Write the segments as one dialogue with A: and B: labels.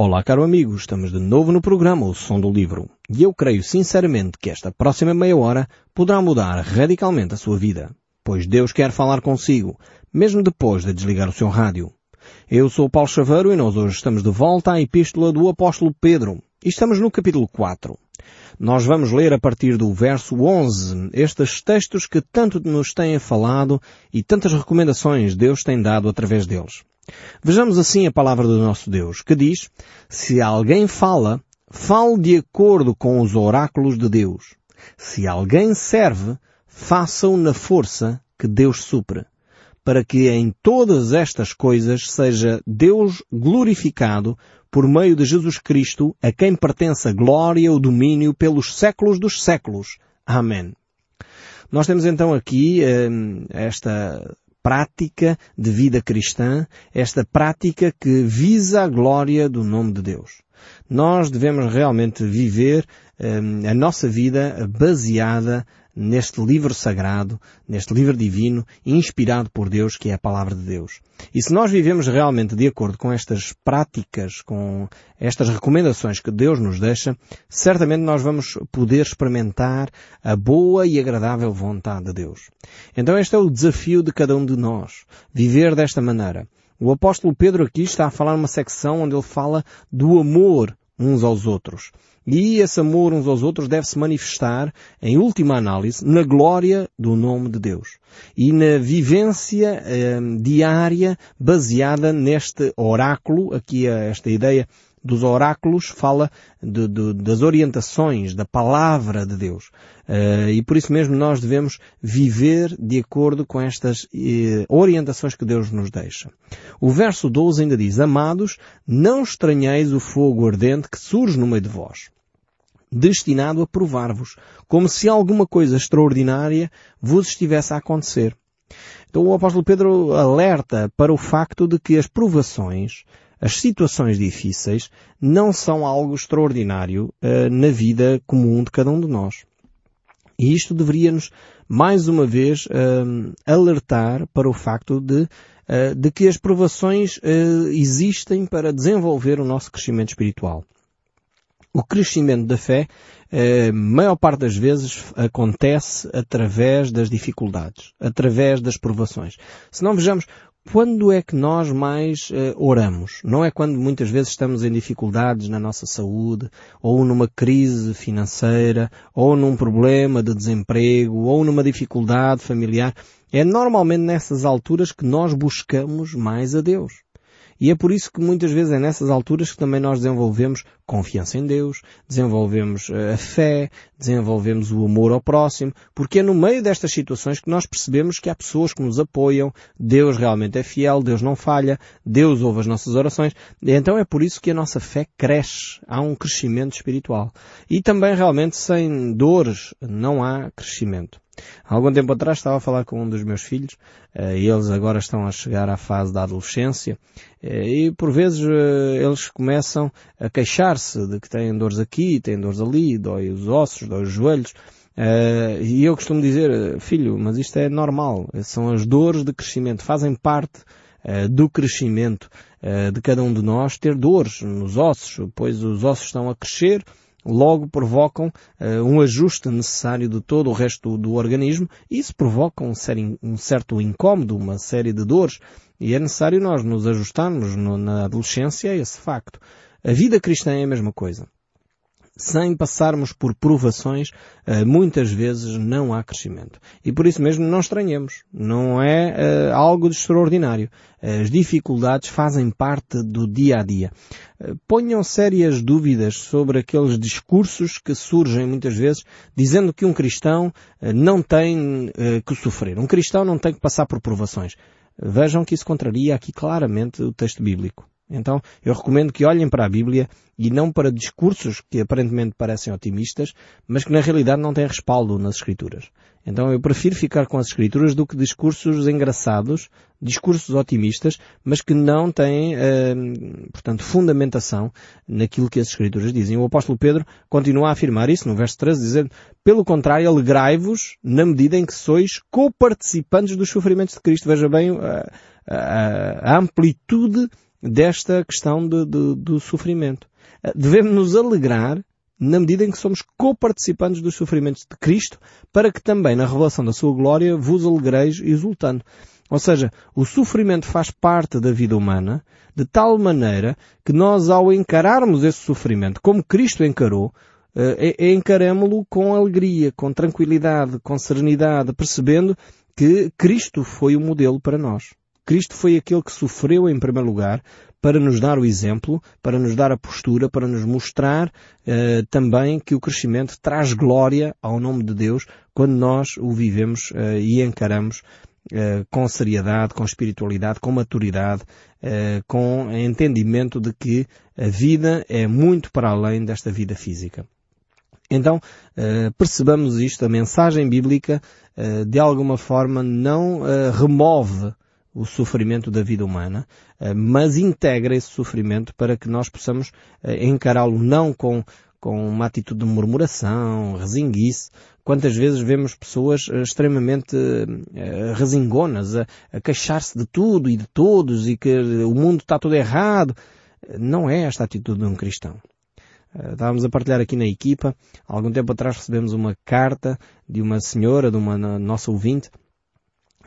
A: Olá, caro amigo, estamos de novo no programa O Som do Livro e eu creio sinceramente que esta próxima meia hora poderá mudar radicalmente a sua vida, pois Deus quer falar consigo, mesmo depois de desligar o seu rádio. Eu sou Paulo Chaveiro e nós hoje estamos de volta à Epístola do Apóstolo Pedro e estamos no capítulo 4. Nós vamos ler a partir do verso 11 estes textos que tanto nos têm falado e tantas recomendações Deus tem dado através deles. Vejamos assim a palavra do nosso Deus, que diz, se alguém fala, fale de acordo com os oráculos de Deus. Se alguém serve, faça-o na força que Deus supre, para que em todas estas coisas seja Deus glorificado por meio de Jesus Cristo, a quem pertence a glória e o domínio pelos séculos dos séculos. Amém. Nós temos então aqui eh, esta prática de vida cristã, esta prática que visa a glória do nome de Deus. Nós devemos realmente viver um, a nossa vida baseada neste livro sagrado, neste livro divino, inspirado por Deus, que é a palavra de Deus. E se nós vivemos realmente de acordo com estas práticas, com estas recomendações que Deus nos deixa, certamente nós vamos poder experimentar a boa e agradável vontade de Deus. Então este é o desafio de cada um de nós, viver desta maneira. O apóstolo Pedro aqui está a falar numa secção onde ele fala do amor uns aos outros. E esse amor uns aos outros deve se manifestar, em última análise, na glória do nome de Deus. E na vivência eh, diária baseada neste oráculo, aqui esta ideia dos oráculos fala de, de, das orientações, da palavra de Deus. Uh, e por isso mesmo nós devemos viver de acordo com estas uh, orientações que Deus nos deixa. O verso 12 ainda diz, Amados, não estranheis o fogo ardente que surge no meio de vós destinado a provar-vos, como se alguma coisa extraordinária vos estivesse a acontecer. Então o apóstolo Pedro alerta para o facto de que as provações, as situações difíceis, não são algo extraordinário uh, na vida comum de cada um de nós. E isto deveria-nos, mais uma vez, uh, alertar para o facto de, uh, de que as provações existem para desenvolver o nosso crescimento espiritual. O crescimento da fé, a eh, maior parte das vezes, acontece através das dificuldades, através das provações. Se não vejamos, quando é que nós mais uh, oramos? Não é quando muitas vezes estamos em dificuldades na nossa saúde, ou numa crise financeira, ou num problema de desemprego, ou numa dificuldade familiar. É normalmente nessas alturas que nós buscamos mais a Deus. E é por isso que muitas vezes é nessas alturas que também nós desenvolvemos confiança em Deus, desenvolvemos eh, a fé, desenvolvemos o amor ao próximo, porque é no meio destas situações que nós percebemos que há pessoas que nos apoiam, Deus realmente é fiel, Deus não falha, Deus ouve as nossas orações, então é por isso que a nossa fé cresce, há um crescimento espiritual. E também realmente sem dores não há crescimento. Há algum tempo atrás estava a falar com um dos meus filhos, eh, e eles agora estão a chegar à fase da adolescência, eh, e por vezes eh, eles começam a queixar-se de que têm dores aqui, têm dores ali, dói os ossos, dói os joelhos, e eu costumo dizer, filho, mas isto é normal, são as dores de crescimento, fazem parte do crescimento de cada um de nós ter dores nos ossos, pois os ossos estão a crescer, logo provocam uh, um ajuste necessário de todo o resto do, do organismo e isso provoca um, um, certo incómodo, uma série de dores e é necessário nós nos ajustarmos no, na adolescência a esse facto. A vida cristã é a mesma coisa sem passarmos por provações, eh, muitas vezes não há crescimento. E por isso mesmo não estranhemos. Não é uh, algo de extraordinário. As dificuldades fazem parte do dia a dia. Uh, ponham sérias dúvidas sobre aqueles discursos que surgem muitas vezes dizendo que um cristão não tem que sofrer. Um cristão não tem que passar por provações. Vejam que isso contraria aqui claramente o texto bíblico. Então, eu recomendo que olhem para a Bíblia e não para discursos que aparentemente parecem otimistas, mas que na realidade não têm respaldo nas Escrituras. Então eu prefiro ficar com as Escrituras do que discursos engraçados, discursos otimistas, mas que não têm, eh, portanto, fundamentação naquilo que as Escrituras dizem. O apóstolo Pedro continua a afirmar isso no verso 13, dizendo, pelo contrário, alegrai-vos na medida em que sois co-participantes dos sofrimentos de Cristo. Veja bem a, a, a amplitude desta questão de, de, do sofrimento. Devemos nos alegrar na medida em que somos coparticipantes dos sofrimentos de Cristo, para que também na revelação da sua glória vos alegreis exultando. Ou seja, o sofrimento faz parte da vida humana, de tal maneira que nós, ao encararmos esse sofrimento, como Cristo encarou, eh, é, é encaramo-lo com alegria, com tranquilidade, com serenidade, percebendo que Cristo foi o modelo para nós. Cristo foi aquele que sofreu em primeiro lugar para nos dar o exemplo, para nos dar a postura, para nos mostrar uh, também que o crescimento traz glória ao nome de Deus quando nós o vivemos uh, e encaramos uh, com seriedade, com espiritualidade, com maturidade, com entendimento de que a vida é muito para além desta vida física. Então, percebamos isto, a mensagem bíblica de alguma forma não remove o sofrimento da vida humana, eh, mas integra esse sofrimento para que nós possamos eh, encará-lo não com, com uma atitude de murmuração, resinguice. Quantas vezes vemos pessoas eh, extremamente resingonas, a, a queixar-se de tudo e de todos e que o mundo está todo errado. Não é esta a atitude de um cristão. Estávamos a partilhar aqui na equipa, há algum tempo atrás recebemos uma carta de uma senhora, de uma nossa ouvinte,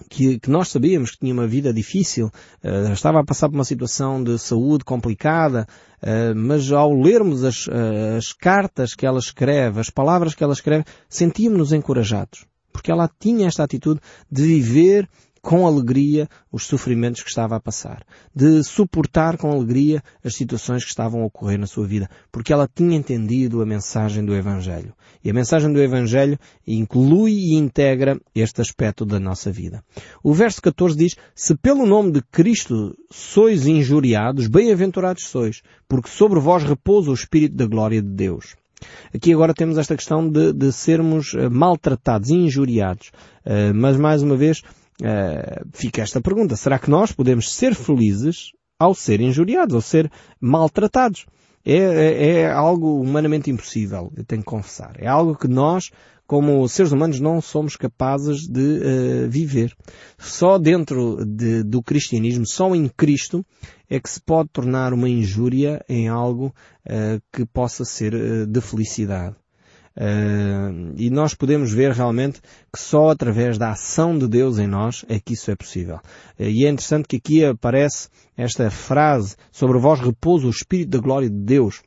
A: que, que, nós sabíamos que tinha uma vida difícil, uh, estava a passar por uma situação de saúde complicada, uh, mas ao lermos as, uh, as cartas que ela escreve, as palavras que ela escreve, sentíamos-nos encorajados. Porque ela tinha esta atitude de viver com alegria os sofrimentos que estava a passar, de suportar com alegria as situações que estavam a ocorrer na sua vida, porque ela tinha entendido a mensagem do Evangelho. E a mensagem do Evangelho inclui e integra este aspecto da nossa vida. O verso 14 diz, se pelo nome de Cristo sois injuriados, bem-aventurados sois, porque sobre vós repousa o Espírito da glória de Deus. Aqui agora temos esta questão de, de sermos eh, maltratados, injuriados. Uh, mas mais uma vez, uh, fica esta pergunta. Será que nós podemos ser felizes ao ser injuriados, ao ser maltratados? É, é, é, algo humanamente impossível, eu tenho que confessar. É algo que nós, como seres humanos, não somos capazes de uh, viver. Só dentro de, do cristianismo, só em Cristo, é que se pode tornar uma injúria em algo uh, que possa ser de felicidade. Uh, e nós podemos ver realmente que só através da ação de Deus em nós é que isso é possível. Uh, e é interessante que aqui aparece esta frase sobre vós repousa o Espírito da glória de Deus.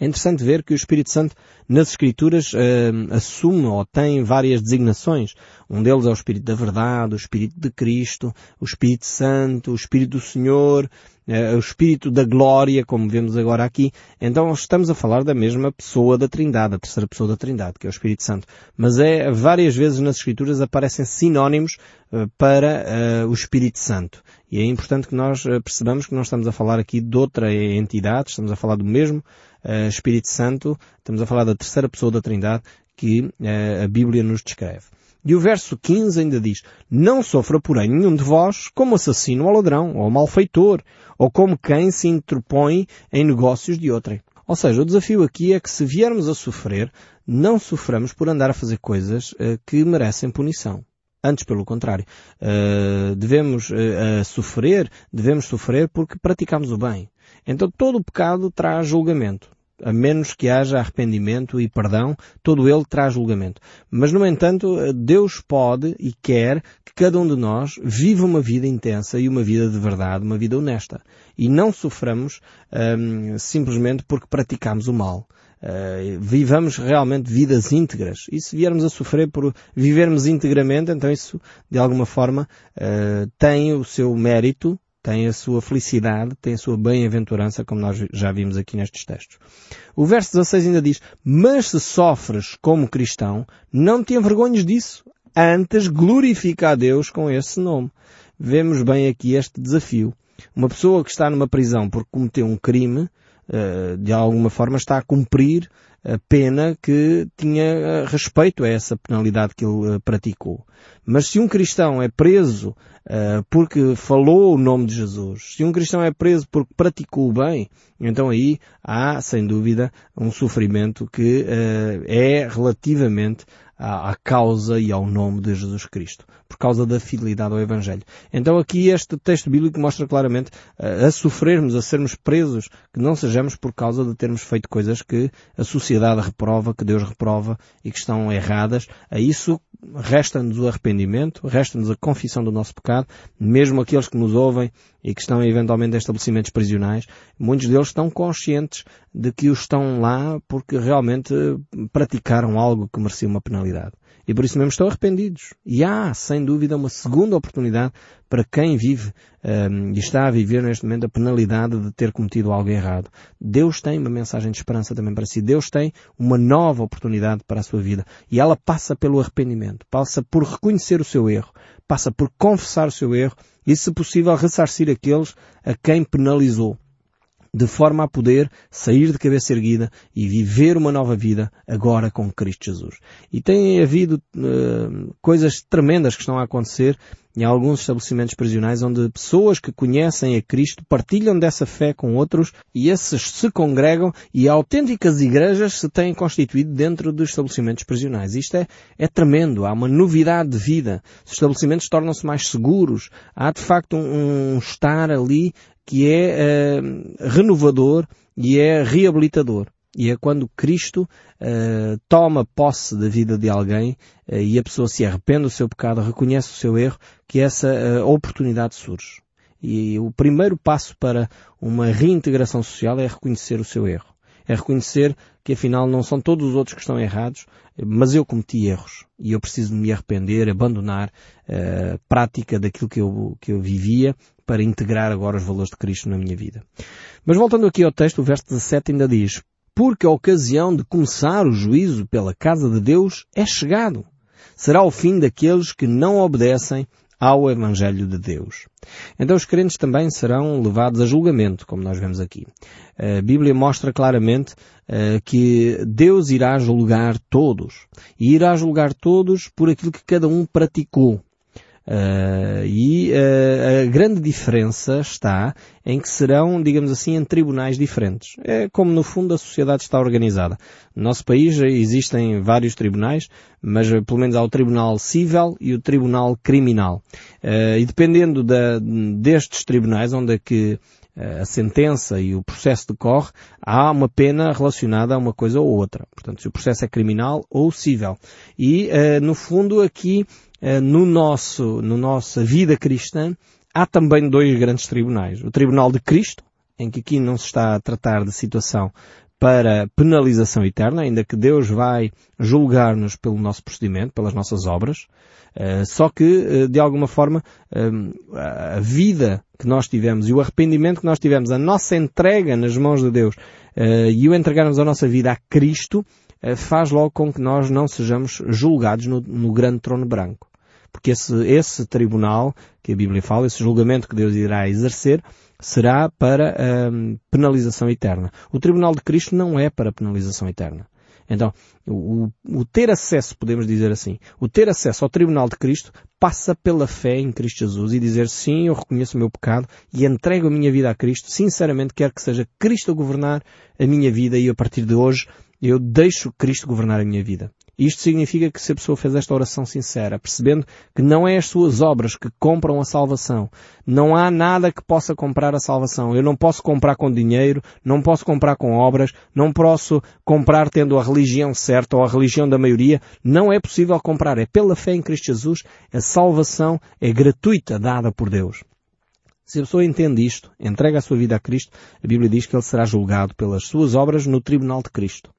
A: É interessante ver que o Espírito Santo nas Escrituras uh, assume ou tem várias designações. Um deles é o Espírito da Verdade, o Espírito de Cristo, o Espírito Santo, o Espírito do Senhor, uh, o Espírito da Glória, como vemos agora aqui. Então estamos a falar da mesma pessoa da Trindade, a terceira pessoa da Trindade, que é o Espírito Santo. Mas é, várias vezes nas Escrituras aparecem sinónimos uh, para o Espírito Santo. E é importante que nós percebamos que não estamos a falar aqui de outra entidade, estamos a falar do mesmo uh, Espírito Santo, estamos a falar da terceira pessoa da Trindade que uh, a Bíblia nos descreve. E o verso 15 ainda diz, não sofra porém nenhum de vós como assassino ou ladrão, ou malfeitor, ou como quem se interpõe em negócios de outrem. Ou seja, o desafio aqui é que se viermos a sofrer, não soframos por andar a fazer coisas uh, que merecem punição. Antes, pelo contrário, uh, devemos uh, sofrer, devemos sofrer porque praticamos o bem. Então todo o pecado traz julgamento. A menos que haja arrependimento e perdão, todo ele traz julgamento. Mas, no entanto, Deus pode e quer que cada um de nós viva uma vida intensa e uma vida de verdade, uma vida honesta. E não soframos hum, simplesmente porque praticamos o mal. Uh, vivamos realmente vidas íntegras. E se viermos a sofrer por vivermos integramente, então isso, de alguma forma, uh, tem o seu mérito tem a sua felicidade, tem a sua bem-aventurança, como nós já vimos aqui nestes textos. O verso 16 ainda diz, mas se sofres como cristão, não te envergonhes disso, antes glorifica a Deus com esse nome. Vemos bem aqui este desafio. Uma pessoa que está numa prisão porque cometeu um crime, eh, de alguma forma está a cumprir a pena que tinha eh, respeito a essa penalidade que ele eh, praticou. Mas se um cristão é preso porque falou o nome de Jesus, se um cristão é preso porque praticou o bem, então aí há, sem dúvida, um sofrimento que uh, é relativamente à, causa e ao nome de Jesus Cristo, por causa da fidelidade ao Evangelho. Então aqui este texto bíblico mostra claramente uh, a sofrermos, a sermos presos, que não sejamos por causa de termos feito coisas que a sociedade reprova, que Deus reprova e que estão erradas. A isso resta-nos o arrependimento, resta-nos a confissão do nosso pecado, mesmo aqueles que nos ouvem e que estão eventualmente em estabelecimentos prisionais, muitos deles estão conscientes de que os estão lá porque realmente praticaram algo que merecia uma penalidade. E por isso mesmo estão arrependidos. E há, sem dúvida, uma segunda oportunidade para quem vive um, e está a viver neste momento a penalidade de ter cometido algo errado. Deus tem uma mensagem de esperança também para si. Deus tem uma nova oportunidade para a sua vida. E ela passa pelo arrependimento. Passa por reconhecer o seu erro. Passa por confessar o seu erro e, se possível, ressarcir aqueles a quem penalizou de forma a poder sair de cabeça erguida e viver uma nova vida agora com Cristo Jesus. E tem havido uh, coisas tremendas que estão a acontecer em alguns estabelecimentos prisionais onde pessoas que conhecem a Cristo partilham dessa fé com outros e esses se congregam e autênticas igrejas se têm constituído dentro dos estabelecimentos prisionais. Isto é, é tremendo. Há uma novidade de vida. Os estabelecimentos tornam-se mais seguros. Há de facto um, um estar ali que é uh, renovador e é reabilitador. E é quando Cristo uh, toma posse da vida de alguém uh, e a pessoa se arrepende do seu pecado, reconhece o seu erro, que essa oportunidade surge. E o primeiro passo para uma reintegração social é reconhecer o seu erro. É reconhecer que afinal não são todos os outros que estão errados, mas eu cometi erros e eu preciso me arrepender, abandonar a prática daquilo que eu, que eu vivia para integrar agora os valores de Cristo na minha vida. Mas voltando aqui ao texto, o verso 17 ainda diz, porque a ocasião de começar o juízo pela casa de Deus é chegado. Será o fim daqueles que não obedecem ao Evangelho de Deus. Então os crentes também serão levados a julgamento, como nós vemos aqui. A Bíblia mostra claramente uh, que Deus irá julgar todos. E irá julgar todos por aquilo que cada um praticou. Uh, e uh, a grande diferença está em que serão, digamos assim, em tribunais diferentes. É como no fundo a sociedade está organizada. No nosso país existem vários tribunais, mas uh, pelo menos há o Tribunal Civil e o Tribunal Criminal. e dependendo da, destes tribunais, onde é que a sentença e o processo decorre, há uma pena relacionada a uma coisa ou outra. Portanto, se o processo é criminal ou civil. E, no fundo, aqui no nosso, no nossa vida cristã, há também dois grandes tribunais. O Tribunal de Cristo, em que aqui não se está a tratar de situação para penalização eterna, ainda que Deus vai julgar-nos pelo nosso procedimento, pelas nossas obras, uh, só que, uh, de alguma forma, a vida que nós tivemos e o arrependimento que nós tivemos, a nossa entrega nas mãos de Deus e o entregarmos a nossa vida a Cristo, faz logo com que nós não sejamos julgados no, no grande trono branco. Porque esse, esse tribunal que a Bíblia fala, esse julgamento que Deus irá exercer, será para hum, penalização eterna. O tribunal de Cristo não é para penalização eterna. Então, o, o, ter acesso, podemos dizer assim, o ter acesso ao tribunal de Cristo passa pela fé em Cristo Jesus e dizer sim, eu reconheço o meu pecado e entrego a minha vida a Cristo. Sinceramente, quero que seja Cristo a governar a minha vida e a partir de hoje eu deixo Cristo governar a minha vida. Isto significa que se a pessoa fez esta oração sincera, percebendo que não é as suas obras que compram a salvação, não há nada que possa comprar a salvação. Eu não posso comprar com dinheiro, não posso comprar com obras, não posso comprar tendo a religião certa ou a religião da maioria. Não é possível comprar. É pela fé em Cristo Jesus. A salvação é gratuita, dada por Deus. Se a pessoa entende isto, entrega a sua vida a Cristo, a Bíblia diz que ele será julgado pelas suas obras no tribunal de Cristo.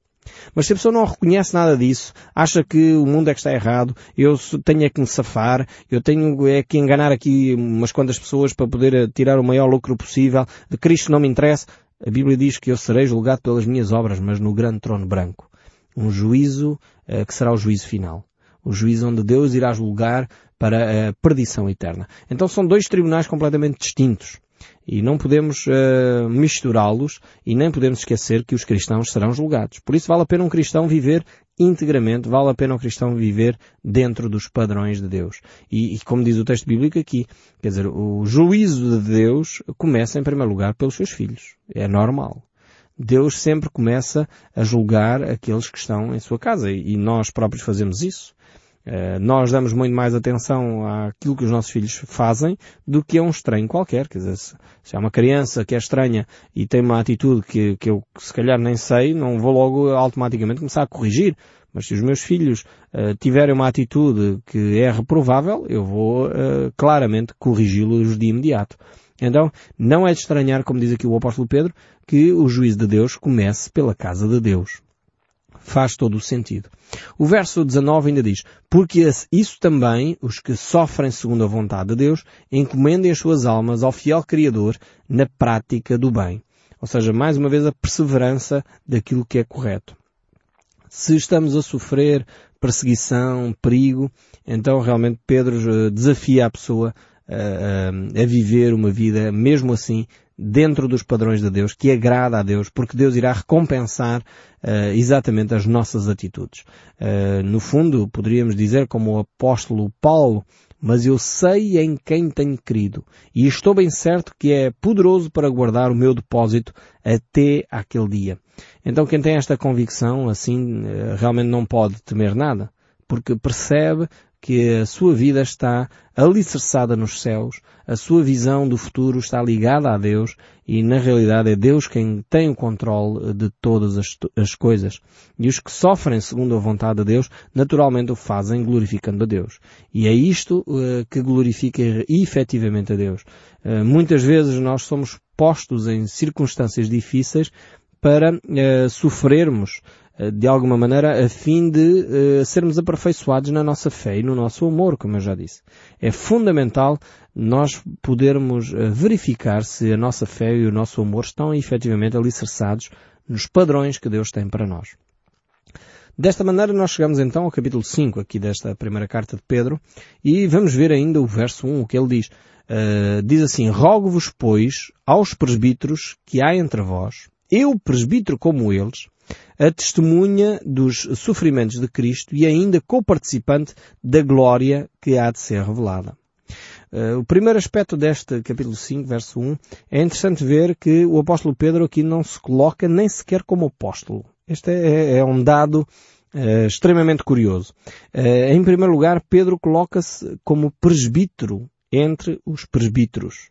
A: Mas se a pessoa não reconhece nada disso, acha que o mundo é que está errado, eu tenho é que me safar, eu tenho é que enganar aqui umas quantas pessoas para poder eh, tirar o maior lucro possível, de Cristo não me interessa, a Bíblia diz que eu serei julgado pelas minhas obras, mas no grande trono branco. Um juízo uh, que será o juízo final. O juízo onde Deus irá julgar para a perdição eterna. Então são dois tribunais completamente distintos. E não podemos uh, misturá-los e nem podemos esquecer que os cristãos serão julgados. Por isso vale a pena um cristão viver integramente, vale a pena um cristão viver dentro dos padrões de Deus. E, e, como diz o texto bíblico aqui, quer dizer, o juízo de Deus começa em primeiro lugar pelos seus filhos. É normal. Deus sempre começa a julgar aqueles que estão em sua casa e nós próprios fazemos isso. Uh, nós damos muito mais atenção àquilo que os nossos filhos fazem do que a um estranho qualquer. Quer dizer, se, se há uma criança que é estranha e tem uma atitude que, que eu se calhar nem sei, não vou logo automaticamente começar a corrigir. Mas se os meus filhos uh, tiverem uma atitude que é reprovável, eu vou uh, claramente corrigi-los de imediato. Então, não é de estranhar, como diz aqui o apóstolo Pedro, que o juízo de Deus comece pela casa de Deus. Faz todo o sentido. O verso 19 ainda diz, porque isso também, os que sofrem segundo a vontade de Deus, encomendem as suas almas ao fiel Criador na prática do bem. Ou seja, mais uma vez a perseverança daquilo que é correto. Se estamos a sofrer perseguição, perigo, então realmente Pedro eh, desafia a pessoa a, a, a viver uma vida, mesmo assim, dentro dos padrões de Deus, que agrada a Deus, porque Deus irá recompensar uh, exatamente as nossas atitudes. Uh, no fundo, poderíamos dizer como o apóstolo Paulo, mas eu sei em quem tenho crido, e estou bem certo que é poderoso para guardar o meu depósito até aquele dia. Então quem tem esta convicção, assim, uh, realmente não pode temer nada, porque percebe que a sua vida está alicerçada nos céus, a sua visão do futuro está ligada a Deus e na realidade é Deus quem tem o controle de todas as, as coisas. E os que sofrem segundo a vontade de Deus, naturalmente o fazem glorificando a Deus. E é isto uh, que glorifica efetivamente a Deus. Uh, muitas vezes nós somos postos em circunstâncias difíceis para uh, sofrermos de alguma maneira a fim de uh, sermos aperfeiçoados na nossa fé e no nosso amor, como eu já disse. É fundamental nós podermos uh, verificar se a nossa fé e o nosso amor estão efetivamente alicerçados nos padrões que Deus tem para nós. Desta maneira nós chegamos então ao capítulo 5 aqui desta primeira carta de Pedro e vamos ver ainda o verso 1, o que ele diz. Uh, diz assim, Rogo-vos, pois, aos presbíteros que há entre vós, eu presbítero como eles, a testemunha dos sofrimentos de Cristo e ainda co-participante da glória que há de ser revelada. Uh, o primeiro aspecto deste capítulo 5, verso 1, é interessante ver que o apóstolo Pedro aqui não se coloca nem sequer como apóstolo. Este é, é um dado uh, extremamente curioso. Uh, em primeiro lugar, Pedro coloca-se como presbítero entre os presbíteros.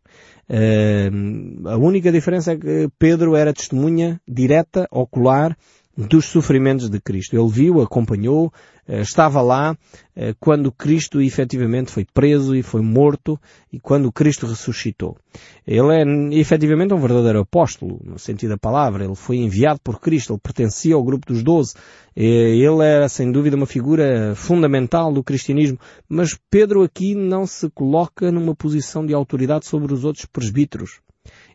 A: a única diferença é que Pedro era testemunha direta, ocular, dos sofrimentos de Cristo. Ele viu, acompanhou, eh, estava lá eh, quando Cristo efetivamente foi preso e foi morto e quando Cristo ressuscitou. Ele é efetivamente um verdadeiro apóstolo, no sentido da palavra. Ele foi enviado por Cristo, ele pertencia ao grupo dos doze. Ele era sem dúvida uma figura fundamental do cristianismo, mas Pedro aqui não se coloca numa posição de autoridade sobre os outros presbíteros.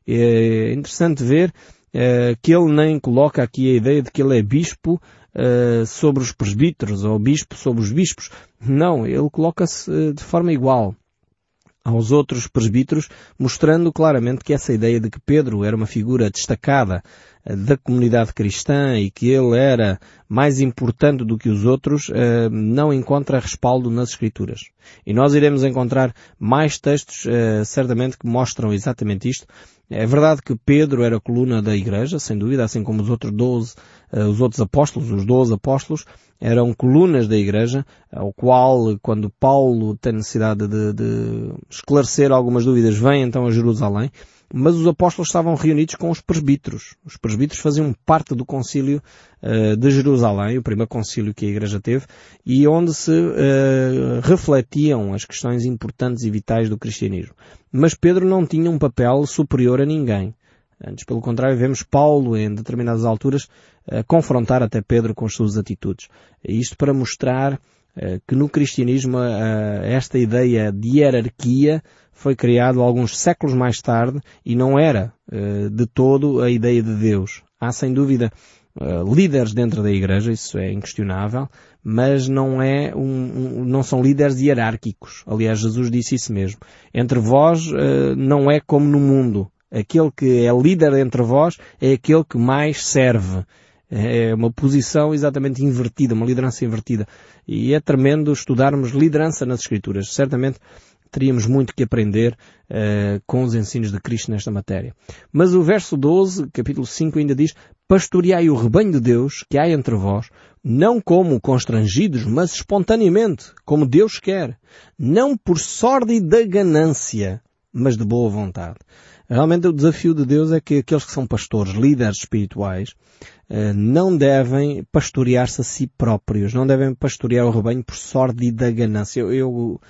A: É interessante ver uh, que ele nem coloca aqui a ideia de que ele é bispo uh, sobre os presbíteros ou bispo sobre os bispos. Não, ele coloca-se uh, de forma igual aos outros presbíteros, mostrando claramente que essa ideia de que Pedro era uma figura destacada da comunidade cristã e que ele era mais importante do que os outros, não encontra respaldo nas Escrituras. E nós iremos encontrar mais textos, certamente, que mostram exatamente isto, é verdade que Pedro era coluna da igreja, sem dúvida, assim como os outros doze, uh, os outros apóstolos, os doze apóstolos, eram colunas da igreja, ao qual, quando Paulo tem necessidade de, de esclarecer algumas dúvidas, vem então a Jerusalém mas os apóstolos estavam reunidos com os presbíteros. Os presbíteros faziam parte do concílio uh, de Jerusalém, o primeiro concílio que a igreja teve, e onde se uh, refletiam as questões importantes e vitais do cristianismo. Mas Pedro não tinha um papel superior a ninguém. Antes, pelo contrário, vemos Paulo, em determinadas alturas, uh, confrontar até Pedro com as suas atitudes. Isto para mostrar que no cristianismo esta ideia de hierarquia foi criado alguns séculos mais tarde e não era uh, de todo a ideia de Deus. Há sem dúvida uh, líderes dentro da igreja, isso é inquestionável, mas não é um, um, não são líderes hierárquicos. Aliás, Jesus disse isso mesmo. Entre vós uh, não é como no mundo. Aquele que é líder entre vós é aquele que mais serve. É uma posição exatamente invertida, uma liderança invertida. E é tremendo estudarmos liderança nas Escrituras. Certamente teríamos muito que aprender uh, com os ensinos de Cristo nesta matéria. Mas o verso 12, capítulo 5 ainda diz, pastoreai o rebanho de Deus que há entre vós, não como constrangidos, mas espontaneamente, como Deus quer, não por sorte da ganância, mas de boa vontade. Realmente o desafio de Deus é que aqueles que são pastores, líderes espirituais, eh, não devem pastorear-se a si próprios, não devem pastorear o rebanho por sórdida ganância. Eu, eu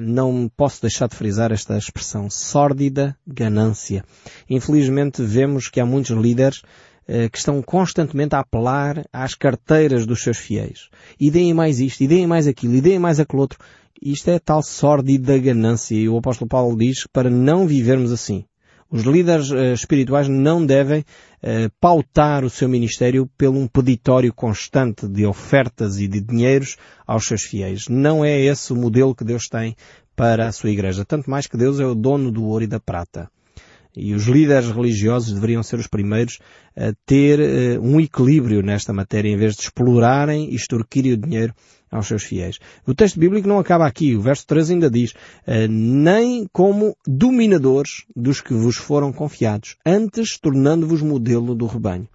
A: não posso deixar de frisar esta expressão, sórdida ganância. Infelizmente vemos que há muitos líderes eh, que estão constantemente a apelar às carteiras dos seus fiéis. E deem mais isto, e deem mais aquilo, e deem mais aquele outro. Isto é tal sórdida ganância. E o apóstolo Paulo diz para não vivermos assim. Os líderes uh, espirituais não devem uh, pautar o seu ministério pelo um peditório constante de ofertas e de dinheiros aos seus fiéis. Não é esse o modelo que Deus tem para a sua igreja. Tanto mais que Deus é o dono do ouro e da prata. E os líderes religiosos deveriam ser os primeiros a ter uh, um equilíbrio nesta matéria, em vez de explorarem e extorquirem o dinheiro aos seus fiéis. O texto bíblico não acaba aqui. O verso 3 ainda diz, eh, nem como dominadores dos que vos foram confiados, antes tornando-vos modelo do rebanho.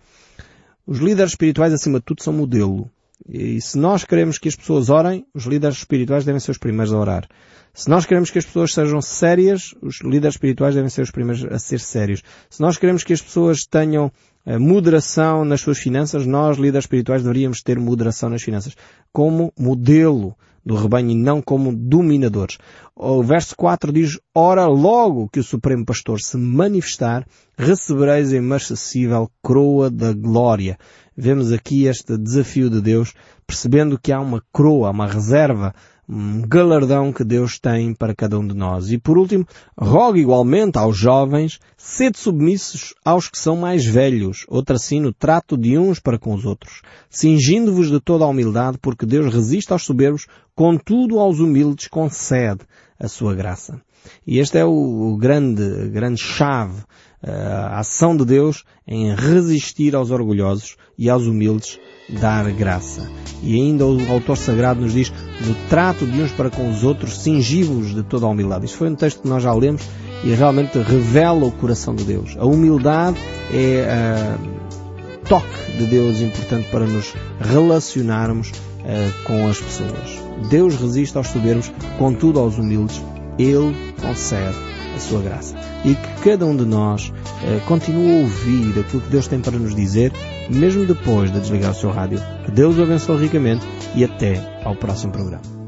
A: Os líderes espirituais, acima de tudo, são modelo. E se nós queremos que as pessoas orem, os líderes espirituais devem ser os primeiros a orar. Se nós queremos que as pessoas sejam sérias, os líderes espirituais devem ser os primeiros a ser sérios. Se nós queremos que as pessoas tenham moderação nas suas finanças, nós, líderes espirituais, deveríamos ter moderação nas finanças. Como modelo do rebanho e não como dominadores. O verso 4 diz, Ora logo que o Supremo Pastor se manifestar, recebereis em acessível coroa da glória. Vemos aqui este desafio de Deus, percebendo que há uma coroa, uma reserva, um galardão que Deus tem para cada um de nós. E por último, rogo igualmente aos jovens, sede submissos aos que são mais velhos, assim no trato de uns para com os outros, cingindo-vos de toda a humildade, porque Deus resiste aos soberbos, contudo aos humildes concede a sua graça. E este é o, grande, grande chave, a ação de Deus em resistir aos orgulhosos e aos humildes dar graça. E ainda o autor sagrado nos diz, no trato de uns para com os outros, cingivos de toda a humildade. Isto foi um texto que nós já lemos e realmente revela o coração de Deus. A humildade é uh, toque de Deus importante para nos relacionarmos uh, com as pessoas. Deus resiste aos soberbos, contudo aos humildes, Ele concede a sua graça. E que cada um de nós uh, continue a ouvir aquilo que Deus tem para nos dizer mesmo depois de desligar o seu rádio. Que Deus o abençoe ricamente e até ao próximo programa.